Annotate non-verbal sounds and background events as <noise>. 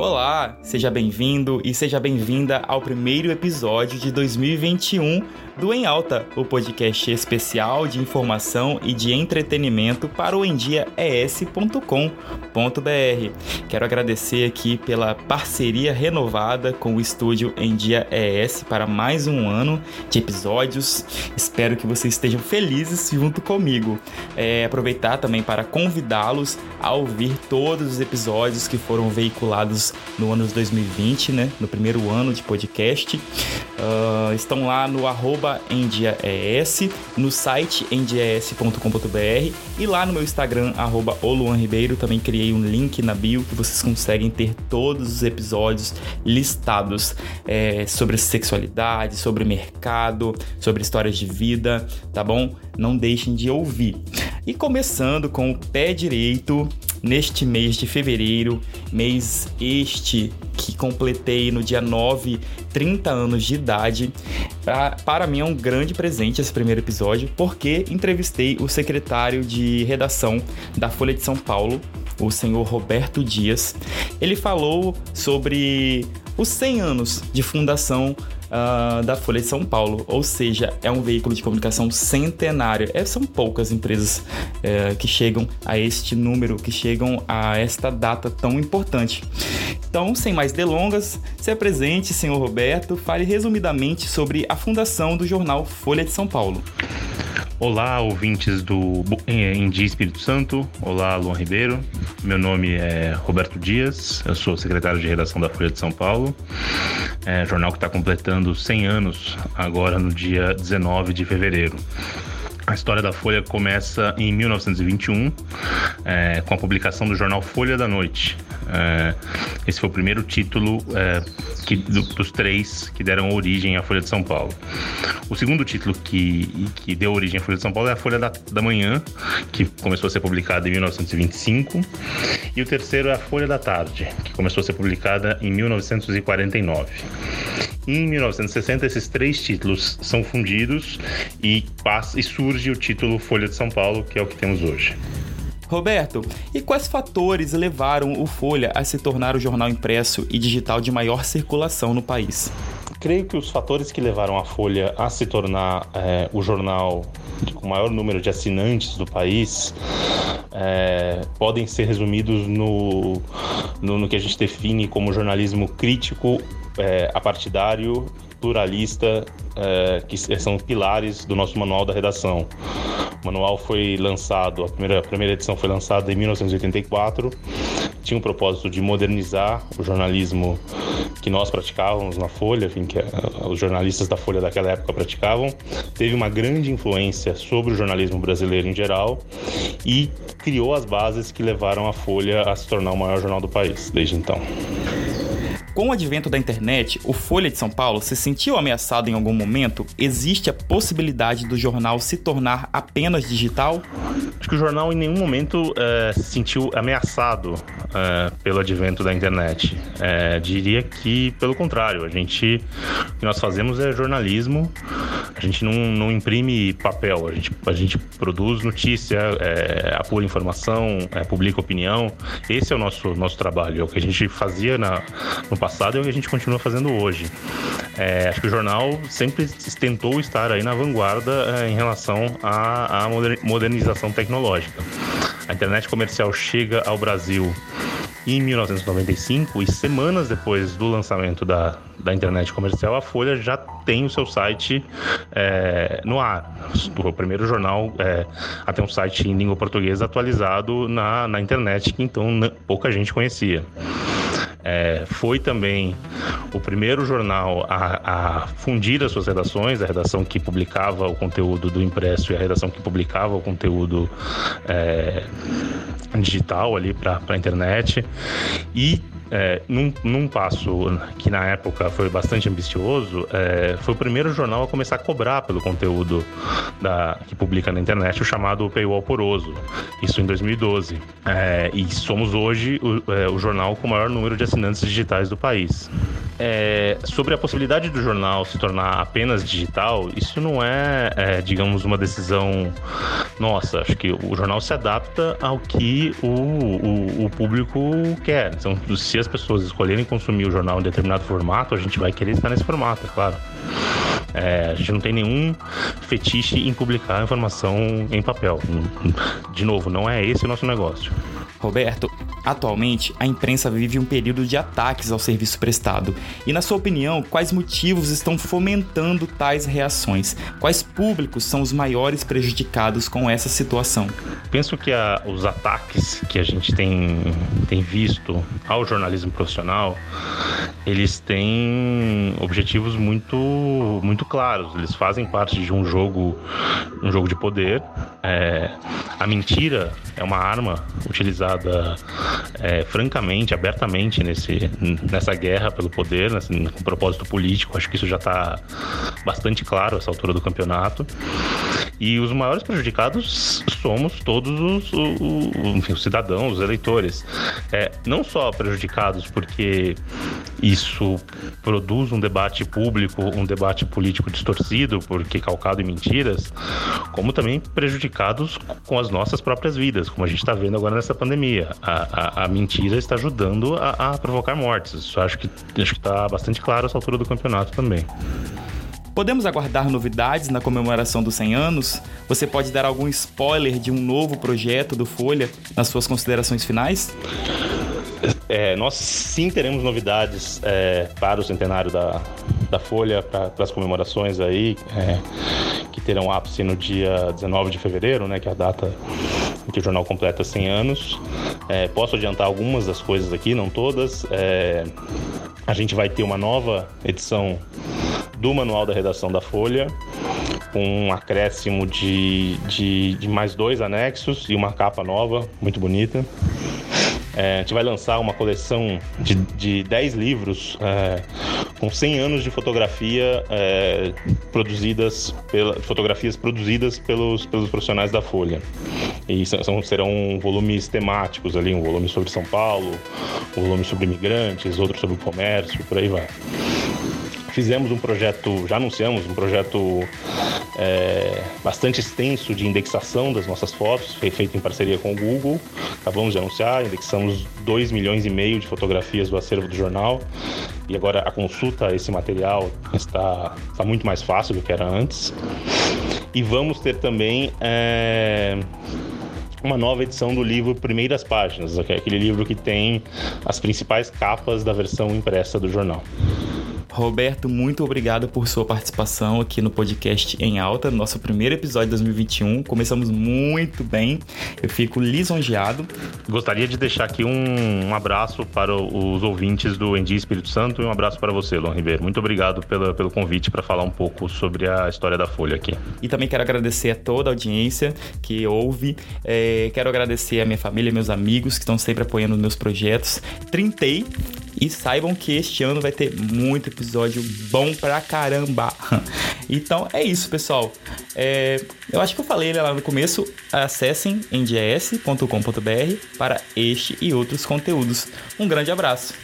Olá, seja bem-vindo e seja bem-vinda ao primeiro episódio de 2021 do Em Alta, o podcast especial de informação e de entretenimento para o endiaes.com.br. Quero agradecer aqui pela parceria renovada com o estúdio Endia ES para mais um ano de episódios. Espero que vocês estejam felizes junto comigo. É, aproveitar também para convidá-los a ouvir todos os episódios que foram veiculados no ano de 2020, né? No primeiro ano de podcast. Uh, estão lá no arroba endiaes, no site endiaes.com.br e lá no meu Instagram, arroba Ribeiro, também criei um link na bio que vocês conseguem ter todos os episódios listados é, sobre sexualidade, sobre mercado, sobre histórias de vida, tá bom? Não deixem de ouvir. E começando com o pé direito, neste mês de fevereiro, mês este que completei no dia 9, 30 anos de idade. Pra, para mim é um grande presente esse primeiro episódio, porque entrevistei o secretário de redação da Folha de São Paulo, o senhor Roberto Dias. Ele falou sobre os 100 anos de fundação uh, da Folha de São Paulo, ou seja, é um veículo de comunicação centenário. É, são poucas empresas uh, que chegam a este número, que chegam a esta data tão importante. Então, sem mais delongas, se apresente, senhor Roberto, fale resumidamente sobre a fundação do jornal Folha de São Paulo. Olá, ouvintes do Indi Espírito Santo. Olá, Luan Ribeiro. Meu nome é Roberto Dias, eu sou secretário de redação da Folha de São Paulo, é, jornal que está completando 100 anos agora no dia 19 de fevereiro. A história da Folha começa em 1921, é, com a publicação do jornal Folha da Noite. É, esse foi o primeiro título é, que, do, dos três que deram origem à Folha de São Paulo. O segundo título que, que deu origem à Folha de São Paulo é a Folha da, da Manhã, que começou a ser publicada em 1925. E o terceiro é a Folha da Tarde, que começou a ser publicada em 1949. Em 1960, esses três títulos são fundidos e, passa, e surge o título Folha de São Paulo, que é o que temos hoje. Roberto, e quais fatores levaram o Folha a se tornar o jornal impresso e digital de maior circulação no país? Creio que os fatores que levaram a Folha a se tornar é, o jornal com o maior número de assinantes do país é, podem ser resumidos no, no, no, que a gente define como jornalismo crítico é, apartidário, pluralista, é, que são pilares do nosso manual da redação. O manual foi lançado, a primeira, a primeira edição foi lançada em 1984, tinha o propósito de modernizar o jornalismo que nós praticávamos na Folha, enfim, que é, os jornalistas da Folha daquela época praticavam, teve uma grande influência sobre o jornalismo brasileiro em geral e criou as bases que levaram a Folha a se tornar o maior jornal do país desde então. Com o advento da internet, o Folha de São Paulo se sentiu ameaçado em algum momento? Existe a possibilidade do jornal se tornar apenas digital? Acho que o jornal em nenhum momento é, se sentiu ameaçado é, pelo advento da internet. É, diria que, pelo contrário, a gente, o que nós fazemos é jornalismo, a gente não, não imprime papel, a gente, a gente produz notícia, apura informação, publica opinião. Esse é o nosso, nosso trabalho, é o que a gente fazia na, no passado passado e o que a gente continua fazendo hoje. É, acho que o jornal sempre tentou estar aí na vanguarda é, em relação à, à modernização tecnológica. A internet comercial chega ao Brasil em 1995 e semanas depois do lançamento da, da internet comercial, a Folha já tem o seu site é, no ar. O primeiro jornal é, a ter um site em língua portuguesa atualizado na, na internet, que então pouca gente conhecia. É, foi também o primeiro jornal a, a, fundir as suas redações, a redação que publicava o conteúdo do impresso e a redação que publicava o conteúdo é, digital ali para a internet. E é, num, num, passo que na época foi bastante ambicioso, é, foi o primeiro jornal a começar a cobrar pelo conteúdo da, que publica na internet, o chamado paywall poroso. Isso em 2012. É, e somos hoje o, é, o jornal com o maior número de assinantes digitais do país. É, sobre a possibilidade do jornal se tornar apenas digital, isso não é, é, digamos, uma decisão nossa. Acho que o jornal se adapta ao que o, o, o público quer. Então, se as pessoas escolherem consumir o jornal em determinado formato, a gente vai querer estar nesse formato, é claro. É, a gente não tem nenhum fetiche em publicar informação em papel. De novo, não é esse o nosso negócio. Roberto, atualmente a imprensa vive um período de ataques ao serviço prestado. E, na sua opinião, quais motivos estão fomentando tais reações? Quais públicos são os maiores prejudicados com essa situação? Penso que a, os ataques que a gente tem, tem visto ao jornalismo profissional, eles têm objetivos muito, muito claros. Eles fazem parte de um jogo, um jogo de poder. É, a mentira é uma arma utilizada é, francamente, abertamente nesse, nessa guerra pelo poder, nesse, com propósito político. Acho que isso já está bastante claro essa altura do campeonato. E os maiores prejudicados somos todos os, os, enfim, os cidadãos, os eleitores. É, não só prejudicados porque isso produz um debate público, um debate político distorcido, porque calcado em mentiras, como também prejudicados com as nossas próprias vidas, como a gente está vendo agora nessa pandemia. A, a, a mentira está ajudando a, a, provocar mortes. Isso acho que acho que está bastante claro essa altura do campeonato também. Podemos aguardar novidades na comemoração dos 100 anos? Você pode dar algum spoiler de um novo projeto do Folha nas suas considerações finais? É, nós sim teremos novidades é, para o centenário da, da Folha, para as comemorações aí, é, que terão ápice no dia 19 de fevereiro, né, que é a data em que o jornal completa 100 anos. É, posso adiantar algumas das coisas aqui, não todas. É, a gente vai ter uma nova edição do Manual da Redação da Folha, com um acréscimo de, de, de mais dois anexos e uma capa nova, muito bonita. É, a gente vai lançar uma coleção de, de 10 livros é, com 100 anos de fotografia é, produzidas pela, fotografias produzidas pelos, pelos profissionais da Folha. E são, serão volumes temáticos ali, um volume sobre São Paulo, um volume sobre imigrantes, outro sobre comércio, por aí vai. Fizemos um projeto, já anunciamos um projeto é, bastante extenso de indexação das nossas fotos, feito em parceria com o Google. Acabamos de anunciar, indexamos 2 milhões e meio de fotografias do acervo do jornal. E agora a consulta a esse material está, está muito mais fácil do que era antes. E vamos ter também é, uma nova edição do livro Primeiras Páginas, aquele livro que tem as principais capas da versão impressa do jornal. Roberto, muito obrigado por sua participação aqui no podcast em alta, nosso primeiro episódio de 2021. Começamos muito bem, eu fico lisonjeado. Gostaria de deixar aqui um, um abraço para os ouvintes do Endi Espírito Santo e um abraço para você, Luan Ribeiro. Muito obrigado pela, pelo convite para falar um pouco sobre a história da Folha aqui. E também quero agradecer a toda a audiência que ouve. É, quero agradecer a minha família, meus amigos que estão sempre apoiando os meus projetos. Trintei e saibam que este ano vai ter muito episódio bom pra caramba. <laughs> Então é isso, pessoal. É, eu acho que eu falei lá no começo. Acessem nds.com.br para este e outros conteúdos. Um grande abraço.